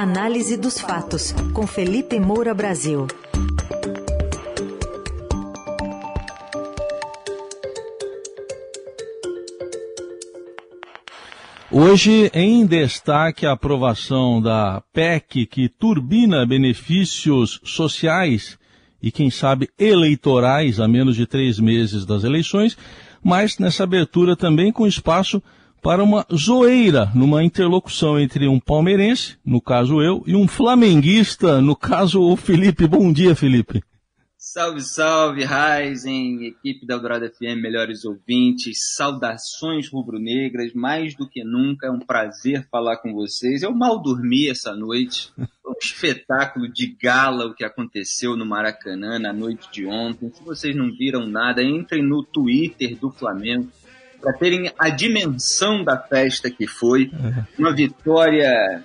Análise dos fatos, com Felipe Moura Brasil. Hoje, em destaque, a aprovação da PEC que turbina benefícios sociais e, quem sabe, eleitorais a menos de três meses das eleições, mas nessa abertura também com espaço para uma zoeira numa interlocução entre um palmeirense, no caso eu, e um flamenguista, no caso o Felipe. Bom dia, Felipe. Salve, salve, Ryzen, equipe da Eldorado FM, melhores ouvintes, saudações rubro-negras, mais do que nunca é um prazer falar com vocês. Eu mal dormi essa noite, um espetáculo de gala o que aconteceu no Maracanã na noite de ontem. Se vocês não viram nada, entrem no Twitter do Flamengo, para terem a dimensão da festa que foi. É. Uma vitória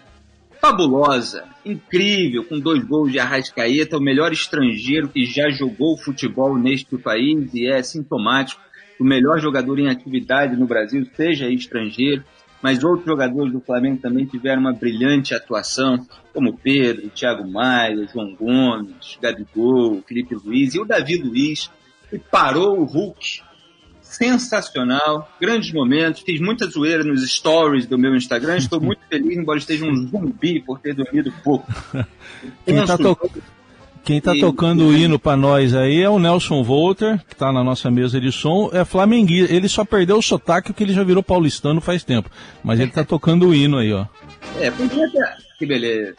fabulosa, incrível, com dois gols de Arrascaeta, o melhor estrangeiro que já jogou futebol neste país e é sintomático. O melhor jogador em atividade no Brasil, seja estrangeiro, mas outros jogadores do Flamengo também tiveram uma brilhante atuação, como Pedro, Thiago Maia, João Gomes, Gabigol, Felipe Luiz e o Davi Luiz, que parou o Hulk sensacional, grandes momentos, fiz muita zoeira nos stories do meu Instagram, estou muito feliz, embora esteja um zumbi por ter dormido pouco. Quem está to... Quem tá tocando o hino para nós aí é o Nelson Volter, que está na nossa mesa de som, é flamenguista. Ele só perdeu o sotaque porque ele já virou paulistano faz tempo. Mas ele está tocando o hino aí, ó. É, podia ter. Que beleza.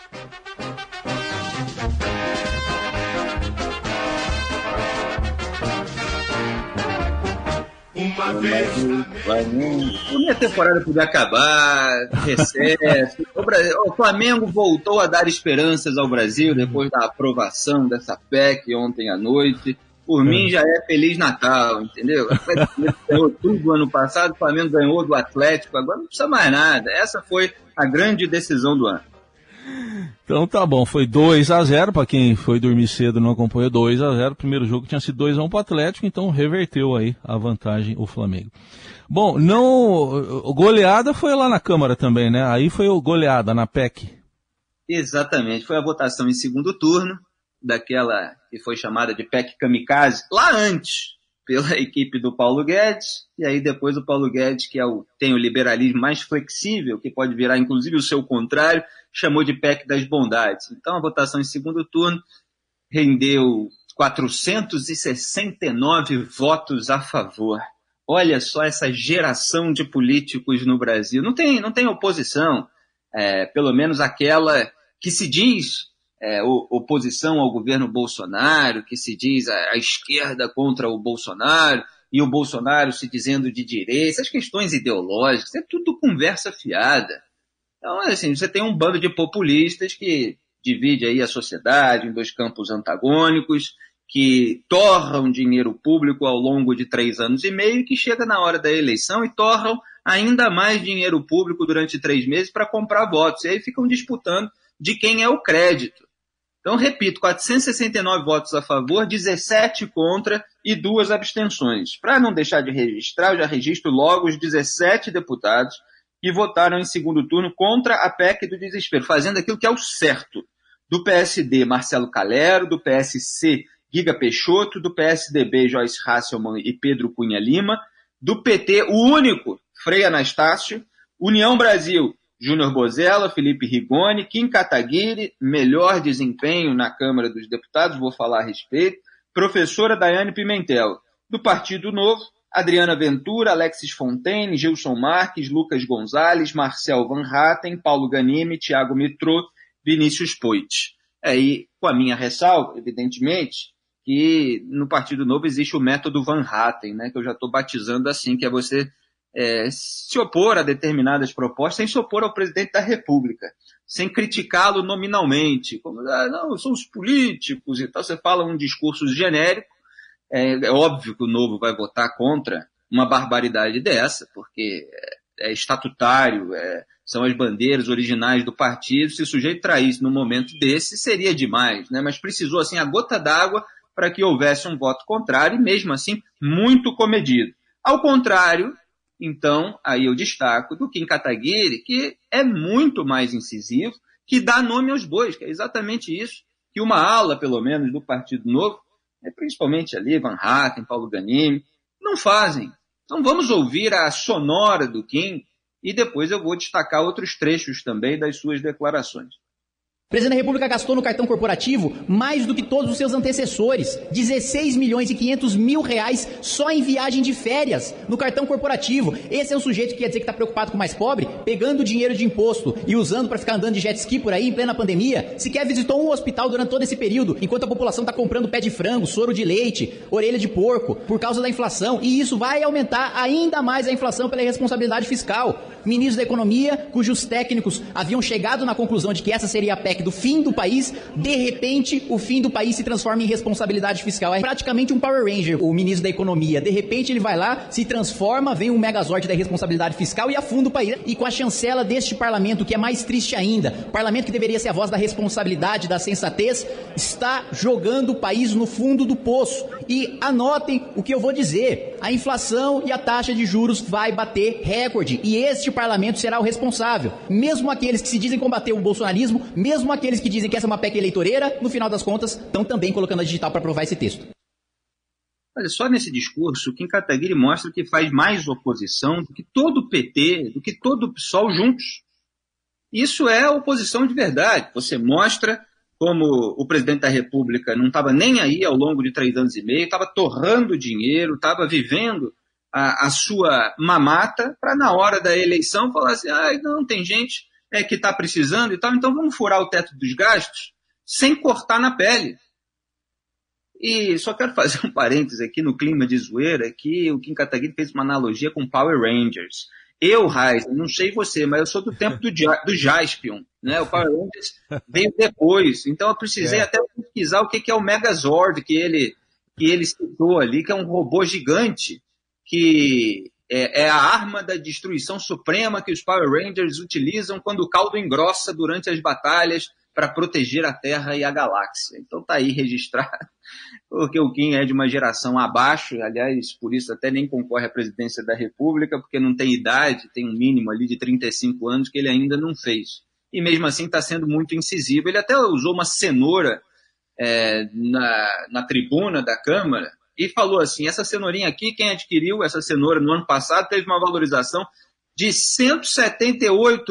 Vai, minha temporada podia acabar, recesso. o, Brasil, o Flamengo voltou a dar esperanças ao Brasil depois da aprovação dessa PEC ontem à noite. Por mim já é Feliz Natal, entendeu? Ganhou tudo ano passado, o Flamengo ganhou do Atlético, agora não precisa mais nada. Essa foi a grande decisão do ano. Então tá bom, foi 2 a 0 para quem foi dormir cedo não acompanhou 2 a 0 Primeiro jogo tinha sido 2 a 1 para o Atlético, então reverteu aí a vantagem o Flamengo. Bom, não, goleada foi lá na Câmara também, né? Aí foi o goleada na PEC. Exatamente, foi a votação em segundo turno daquela que foi chamada de PEC Kamikaze, lá antes pela equipe do Paulo Guedes, e aí depois o Paulo Guedes, que é o, tem o liberalismo mais flexível, que pode virar inclusive o seu contrário, chamou de PEC das bondades. Então a votação em segundo turno rendeu 469 votos a favor. Olha só essa geração de políticos no Brasil. Não tem, não tem oposição, é, pelo menos aquela que se diz é, oposição ao governo Bolsonaro, que se diz a, a, esquerda contra o Bolsonaro, e o Bolsonaro se dizendo de direita, essas questões ideológicas, é tudo conversa fiada. Então, assim, você tem um bando de populistas que divide aí a sociedade em dois campos antagônicos, que torram dinheiro público ao longo de três anos e meio, que chega na hora da eleição e torram ainda mais dinheiro público durante três meses para comprar votos. E aí ficam disputando de quem é o crédito. Então, repito, 469 votos a favor, 17 contra e duas abstenções. Para não deixar de registrar, eu já registro logo os 17 deputados que votaram em segundo turno contra a PEC do desespero, fazendo aquilo que é o certo. Do PSD, Marcelo Calero, do PSC, Giga Peixoto, do PSDB, Joyce Hasselmann e Pedro Cunha Lima, do PT, o único, Frei Anastácio, União Brasil, Júnior Bozella, Felipe Rigoni, Kim Kataguiri, melhor desempenho na Câmara dos Deputados, vou falar a respeito, professora Daiane Pimentel, do Partido Novo, Adriana Ventura, Alexis Fontaine, Gilson Marques, Lucas Gonzalez, Marcel Van Hatten, Paulo Ganime, Thiago Mitrô, Vinícius Poit. Aí, com a minha ressalva, evidentemente, que no Partido Novo existe o método Van Hatten, né, que eu já estou batizando assim, que é você é, se opor a determinadas propostas sem se opor ao presidente da República, sem criticá-lo nominalmente, como, ah, não, são os políticos e tal. Você fala um discurso genérico, é, é óbvio que o Novo vai votar contra uma barbaridade dessa, porque é, é estatutário, é, são as bandeiras originais do partido. Se o sujeito traísse num momento desse, seria demais, né? mas precisou, assim, a gota d'água para que houvesse um voto contrário, e mesmo assim, muito comedido. Ao contrário então, aí eu destaco do Kim Kataguiri, que é muito mais incisivo, que dá nome aos bois, que é exatamente isso que uma ala, pelo menos, do Partido Novo, principalmente ali, Van Hatten, Paulo Ganimi, não fazem. Então vamos ouvir a sonora do Kim e depois eu vou destacar outros trechos também das suas declarações. O presidente da República gastou no cartão corporativo mais do que todos os seus antecessores. 16 milhões e 500 mil reais só em viagem de férias no cartão corporativo. Esse é um sujeito que quer dizer que está preocupado com o mais pobre, pegando dinheiro de imposto e usando para ficar andando de jet ski por aí em plena pandemia. Sequer visitou um hospital durante todo esse período, enquanto a população está comprando pé de frango, soro de leite, orelha de porco, por causa da inflação. E isso vai aumentar ainda mais a inflação pela irresponsabilidade fiscal. Ministro da Economia, cujos técnicos haviam chegado na conclusão de que essa seria a PEC do fim do país, de repente o fim do país se transforma em responsabilidade fiscal. É praticamente um Power Ranger, o ministro da Economia. De repente ele vai lá, se transforma, vem um megazord da responsabilidade fiscal e afunda o país. E com a chancela deste parlamento, que é mais triste ainda, parlamento que deveria ser a voz da responsabilidade, da sensatez, está jogando o país no fundo do poço. E anotem o que eu vou dizer: a inflação e a taxa de juros vai bater recorde. E este parlamento será o responsável. Mesmo aqueles que se dizem combater o bolsonarismo, mesmo aqueles que dizem que essa é uma PEC eleitoreira, no final das contas, estão também colocando a digital para aprovar esse texto. Olha, só nesse discurso, Kim Kataguiri mostra que faz mais oposição do que todo o PT, do que todo o PSOL juntos. Isso é oposição de verdade. Você mostra como o presidente da República não estava nem aí ao longo de três anos e meio, estava torrando dinheiro, estava vivendo a, a, sua mamata, para na hora da eleição falar assim: ah, não, tem gente é, que está precisando e tal, então vamos furar o teto dos gastos sem cortar na pele. E só quero fazer um parênteses aqui no clima de zoeira, que o Kim Kataguiri fez uma analogia com Power Rangers. Eu, Raiz, não sei você, mas eu sou do tempo do, do Jaspion, né? O Power Rangers veio depois, então eu precisei é. até pesquisar o que é o Megazord que ele, que ele citou ali, que é um robô gigante que é, é, a arma da destruição suprema que os Power Rangers utilizam quando o caldo engrossa durante as batalhas para proteger a Terra e a galáxia. Então tá aí registrado, porque o Kim é de uma geração abaixo, aliás, por isso até nem concorre à presidência da República, porque não tem idade, tem um mínimo ali de 35 anos que ele ainda não fez. E mesmo assim está sendo muito incisivo. Ele até usou uma cenoura é, na, na tribuna da Câmara, e falou assim: essa cenourinha aqui, quem adquiriu essa cenoura no ano passado teve uma valorização de 178%.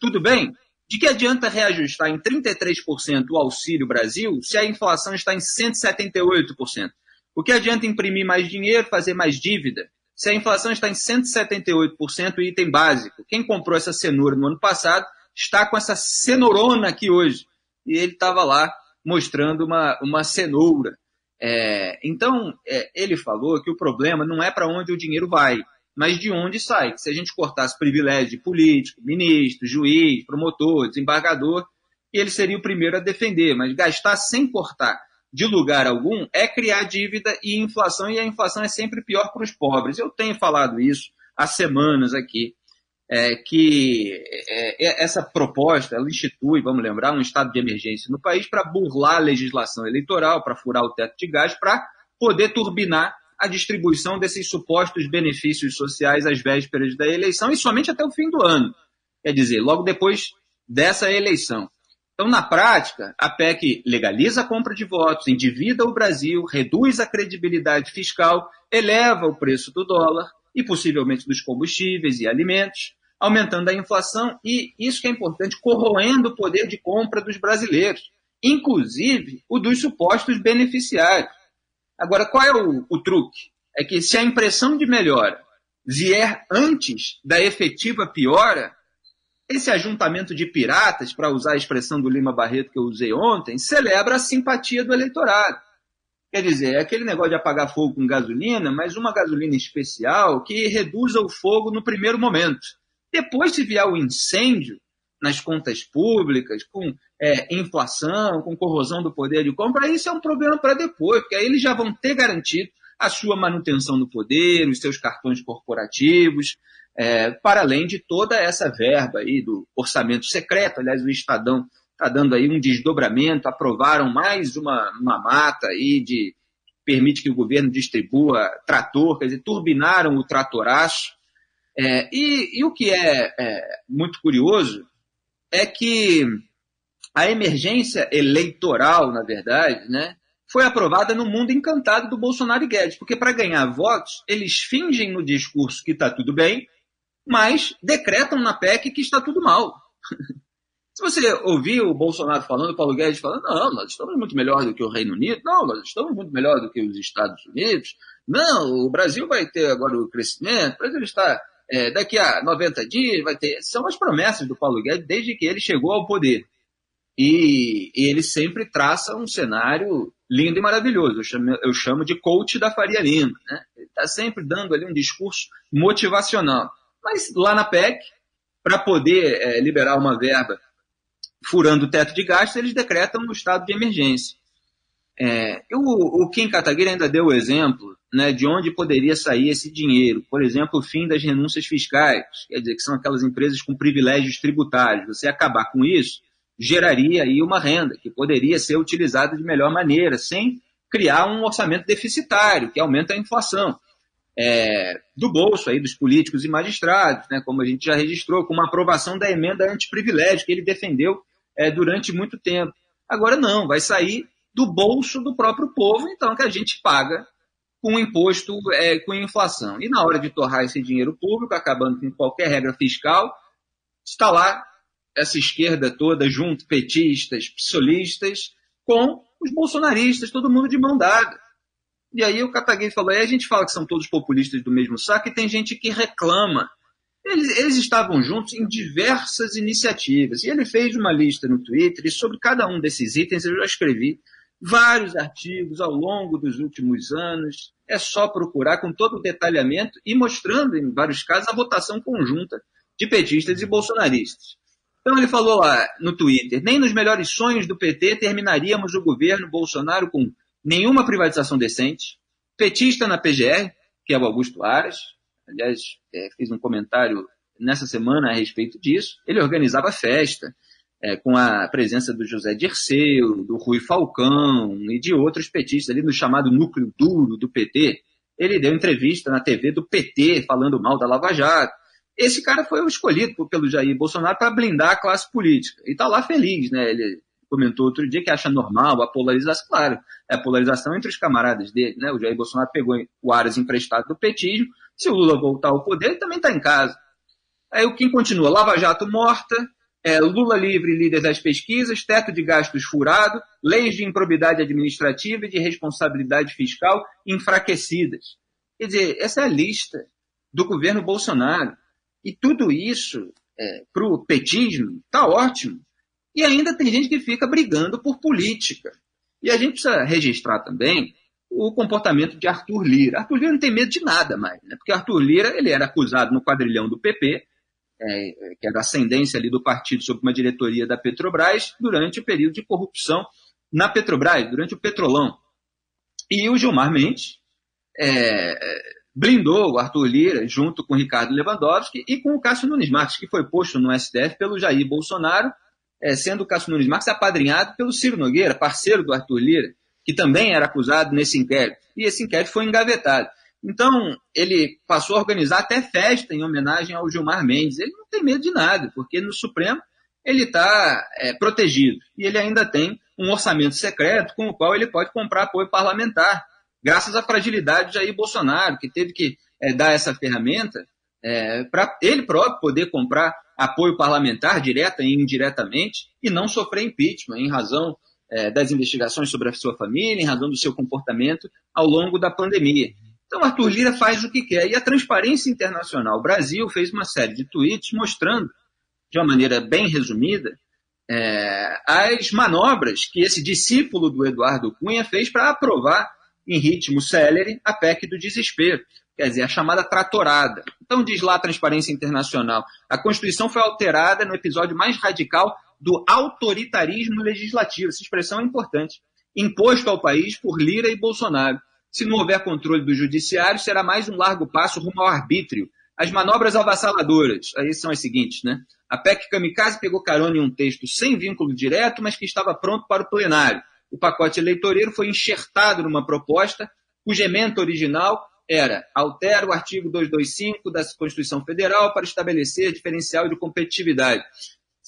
Tudo bem? De que adianta reajustar em 33% o Auxílio Brasil se a inflação está em 178%? O que adianta imprimir mais dinheiro, fazer mais dívida, se a inflação está em 178% o item básico? Quem comprou essa cenoura no ano passado está com essa cenourona aqui hoje. E ele estava lá mostrando uma, uma cenoura. É, então, é, ele falou que o problema não é para onde o dinheiro vai, mas de onde sai. Que se a gente cortasse privilégio de político, ministro, juiz, promotor, desembargador, ele seria o primeiro a defender, mas gastar sem cortar de lugar algum é criar dívida e inflação, e a inflação é sempre pior para os pobres. Eu tenho falado isso há semanas aqui é, que é, é, essa proposta ela institui, vamos lembrar, um estado de emergência no país para burlar a legislação eleitoral, para furar o teto de gás, para poder turbinar a distribuição desses supostos benefícios sociais às vésperas da eleição e somente até o fim do ano. Quer dizer, logo depois dessa eleição. Então, na prática, a PEC legaliza a compra de votos, endivida o Brasil, reduz a credibilidade fiscal, eleva o preço do dólar e possivelmente dos combustíveis e alimentos, aumentando a inflação e, isso que é importante, corroendo o poder de compra dos brasileiros, inclusive o dos supostos beneficiários. Agora, qual é o, o truque? É que se a impressão de melhora vier antes da efetiva piora, esse ajuntamento de piratas, para usar a expressão do Lima Barreto que eu usei ontem, celebra a simpatia do eleitorado. Quer dizer, é aquele negócio de apagar fogo com gasolina, mas uma gasolina especial que reduza o fogo no primeiro momento. Depois, se vier o incêndio nas contas públicas, com é, inflação, com corrosão do poder de compra, isso é um problema para depois, porque aí eles já vão ter garantido a sua manutenção no poder, os seus cartões corporativos, é, para além de toda essa verba aí do orçamento secreto. Aliás, o Estadão está dando aí um desdobramento, aprovaram mais uma, uma mata aí de permite que o governo distribua trator, quer dizer, turbinaram o tratoraço, é, e, e, o que é, é, muito curioso é que a emergência eleitoral, na verdade, né, foi aprovada no mundo encantado do Bolsonaro e Guedes, porque para ganhar votos, eles fingem no discurso que está tudo bem, mas decretam na PEC que está tudo mal. Se você ouvir o Bolsonaro falando, o Paulo Guedes falando, não, nós estamos muito melhor do que o Reino Unido, não, nós estamos muito melhor do que os Estados Unidos, não, o Brasil vai ter agora o crescimento, o Brasil está, é, daqui a 90 dias vai ter. São as promessas do Paulo Guedes desde que ele chegou ao poder. E, e ele sempre traça um cenário lindo e maravilhoso. Eu chamo, eu chamo de coach da Faria Lima. Né? Ele está sempre dando ali um discurso motivacional. Mas lá na PEC, para poder é, liberar uma verba furando o teto de gastos, eles decretam um estado de emergência. É, o, o Kim Kataguiri ainda deu o exemplo né, de onde poderia sair esse dinheiro. Por exemplo, o fim das renúncias fiscais, quer dizer, que são aquelas empresas com privilégios tributários. Você acabar com isso, geraria aí uma renda que poderia ser utilizada de melhor maneira, sem criar um orçamento deficitário, que aumenta a inflação. É, do bolso aí dos políticos e magistrados, né, como a gente já registrou, com uma aprovação da emenda antiprivilégio que ele defendeu é, durante muito tempo. Agora não, vai sair do bolso do próprio povo, então que a gente paga com imposto, é, com inflação. E na hora de torrar esse dinheiro público, acabando com qualquer regra fiscal, está lá essa esquerda toda junto, petistas, psolistas, com os bolsonaristas, todo mundo de mão dada. E aí o Kataguiri falou, aí a gente fala que são todos populistas do mesmo saco e tem gente que reclama. Eles, eles estavam juntos em diversas iniciativas. E ele fez uma lista no Twitter e sobre cada um desses itens eu já escrevi vários artigos ao longo dos últimos anos. É só procurar com todo o detalhamento e mostrando, em vários casos, a votação conjunta de petistas e bolsonaristas. Então ele falou lá no Twitter: nem nos melhores sonhos do PT terminaríamos o governo Bolsonaro com nenhuma privatização decente. Petista na PGR, que é o Augusto Aras, aliás, é, um comentário nessa semana a respeito disso. Ele organizava festa é, com a presença do José Dirceu, do Rui Falcão e de outros petistas ali no chamado núcleo duro do PT. Ele deu entrevista na TV do PT falando mal da Lava Jato esse cara foi o escolhido pelo Jair Bolsonaro para blindar a classe política. E está lá feliz, né? Ele comentou outro dia que acha normal a polarização. Claro, é a polarização entre os camaradas dele, né? O Jair Bolsonaro pegou o Aras emprestado do petismo. Se o Lula voltar ao poder, ele também está em casa. Aí o Kim continua: Lava Jato morta, é, Lula livre líder das pesquisas, teto de gastos furado, leis de improbidade administrativa e de responsabilidade fiscal enfraquecidas. Quer dizer, essa é a lista do governo Bolsonaro. E tudo isso, é, para o petismo, está ótimo. E ainda tem gente que fica brigando por política. E a gente precisa registrar também o comportamento de Arthur Lira. Arthur Lira não tem medo de nada mais, né? porque Arthur Lira ele era acusado no quadrilhão do PP, é, que era a ascendência ali do partido sobre uma diretoria da Petrobras, durante o período de corrupção na Petrobras, durante o Petrolão. E o Gilmar Mendes é, blindou o Arthur Lira junto com o Ricardo Lewandowski e com o Cássio Nunes Marques, que foi posto no STF pelo Jair Bolsonaro, é, sendo o Cássio Nunes Marques apadrinhado pelo Ciro Nogueira, parceiro do Arthur Lira, que também era acusado nesse inquérito. E esse inquérito foi engavetado. Então, ele passou a organizar até festa em homenagem ao Gilmar Mendes. Ele não tem medo de nada, porque no Supremo ele está é, protegido. E ele ainda tem um orçamento secreto com o qual ele pode comprar apoio parlamentar graças à fragilidade de Jair Bolsonaro, que teve que é, dar essa ferramenta é, para ele próprio poder comprar apoio parlamentar, direta e indiretamente, e não sofrer impeachment em razão é, das investigações sobre a sua família, em razão do seu comportamento ao longo da pandemia. Então, Arthur Lira faz o que quer. E a Transparência Internacional Brasil fez uma série de tweets mostrando, de uma maneira bem resumida, é, as manobras que esse discípulo do Eduardo Cunha fez para aprovar em ritmo célere a PEC do desespero, quer dizer, a chamada tratorada. Então, diz lá a Transparência Internacional, a Constituição foi alterada no episódio mais radical do autoritarismo legislativo. Essa expressão é importante. Imposto ao país por Lira e Bolsonaro. Se não houver controle do judiciário, será mais um largo passo rumo ao arbítrio. As manobras avassaladoras, aí são as seguintes, né? A PEC Kamikaze pegou carona em um texto sem vínculo direto, mas que estava pronto para o plenário o pacote eleitoreiro foi enxertado numa proposta cuja emenda original era altera o artigo 225 da Constituição Federal para estabelecer diferencial de competitividade.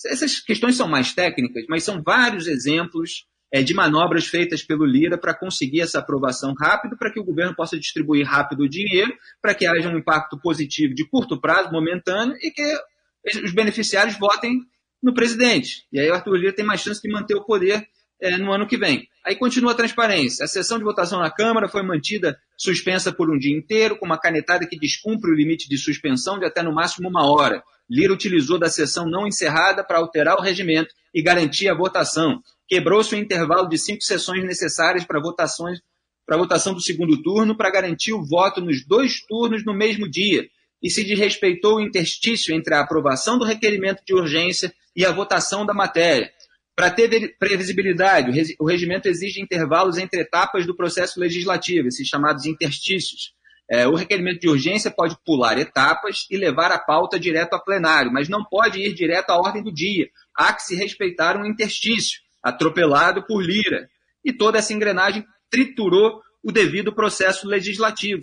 Essas questões são mais técnicas, mas são vários exemplos é, de manobras feitas pelo Lira para conseguir essa aprovação rápido, para que o governo possa distribuir rápido o dinheiro, para que haja um impacto positivo de curto prazo, momentâneo, e que os beneficiários votem no presidente. E aí o Arthur Lira tem mais chance de manter o poder é, no ano que vem. Aí continua a transparência. A sessão de votação na Câmara foi mantida suspensa por um dia inteiro, com uma canetada que descumpre o limite de suspensão de até no máximo uma hora. Lira utilizou da sessão não encerrada para alterar o regimento e garantir a votação. Quebrou-se o intervalo de cinco sessões necessárias para votações para a votação do segundo turno para garantir o voto nos dois turnos no mesmo dia e se desrespeitou o interstício entre a aprovação do requerimento de urgência e a votação da matéria. Para ter previsibilidade, o regimento exige intervalos entre etapas do processo legislativo, esses chamados interstícios. É, o requerimento de urgência pode pular etapas e levar a pauta direto a plenário, mas não pode ir direto à ordem do dia. Há que se respeitar um interstício, atropelado por Lira. E toda essa engrenagem triturou o devido processo legislativo.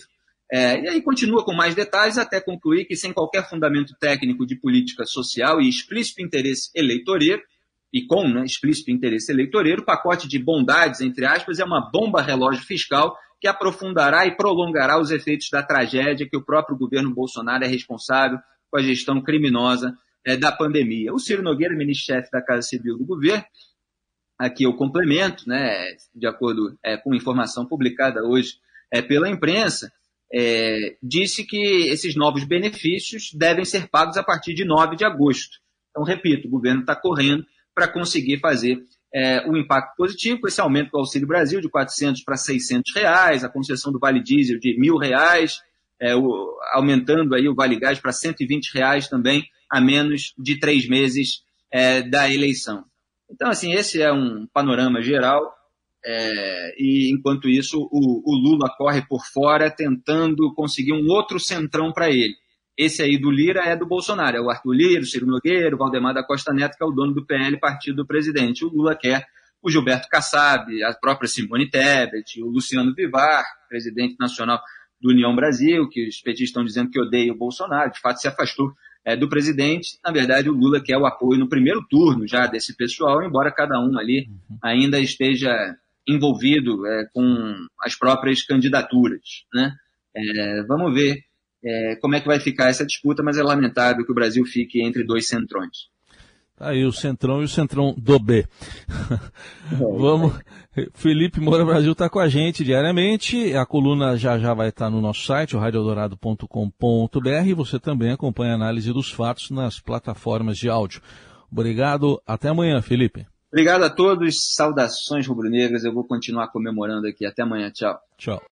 É, e aí continua com mais detalhes até concluir que, sem qualquer fundamento técnico de política social e explícito interesse eleitoreiro, e com né, explícito interesse eleitoreiro, o pacote de bondades, entre aspas, é uma bomba relógio fiscal que aprofundará e prolongará os efeitos da tragédia que o próprio governo Bolsonaro é responsável com a gestão criminosa é, da pandemia. O Ciro Nogueira, ministro-chefe da Casa Civil do governo, aqui eu complemento, né, de acordo é, com informação publicada hoje é, pela imprensa, é, disse que esses novos benefícios devem ser pagos a partir de 9 de agosto. Então, repito, o governo está correndo para conseguir fazer é, um impacto positivo com esse aumento do Auxílio Brasil de 400 para 600 reais, a concessão do Vale Diesel de mil reais, é, o, aumentando aí o Vale Gás para 120 reais também a menos de três meses é, da eleição. Então, assim, esse é um panorama geral é, e enquanto isso o, o Lula corre por fora tentando conseguir um outro centrão para ele. Esse aí do Lira é do Bolsonaro, é o Arthur Lira, o Ciro Nogueira, o Valdemar da Costa Neto, que é o dono do PL, partido do presidente. O Lula quer o Gilberto Kassab, a própria Simone Tebet, o Luciano Vivar, presidente nacional do União Brasil, que os petistas estão dizendo que odeia o Bolsonaro, de fato se afastou é, do presidente. Na verdade, o Lula quer o apoio no primeiro turno já desse pessoal, embora cada um ali ainda esteja envolvido é, com as próprias candidaturas. Né? É, vamos ver é, como é que vai ficar essa disputa, mas é lamentável que o Brasil fique entre dois centrões. Tá aí o centrão e o centrão do B. Vamos. Felipe Moura Brasil está com a gente diariamente. A coluna já já vai estar no nosso site, o radioeldorado.com.br. Você também acompanha a análise dos fatos nas plataformas de áudio. Obrigado. Até amanhã, Felipe. Obrigado a todos. Saudações rubro-negras. Eu vou continuar comemorando aqui. Até amanhã. Tchau. Tchau.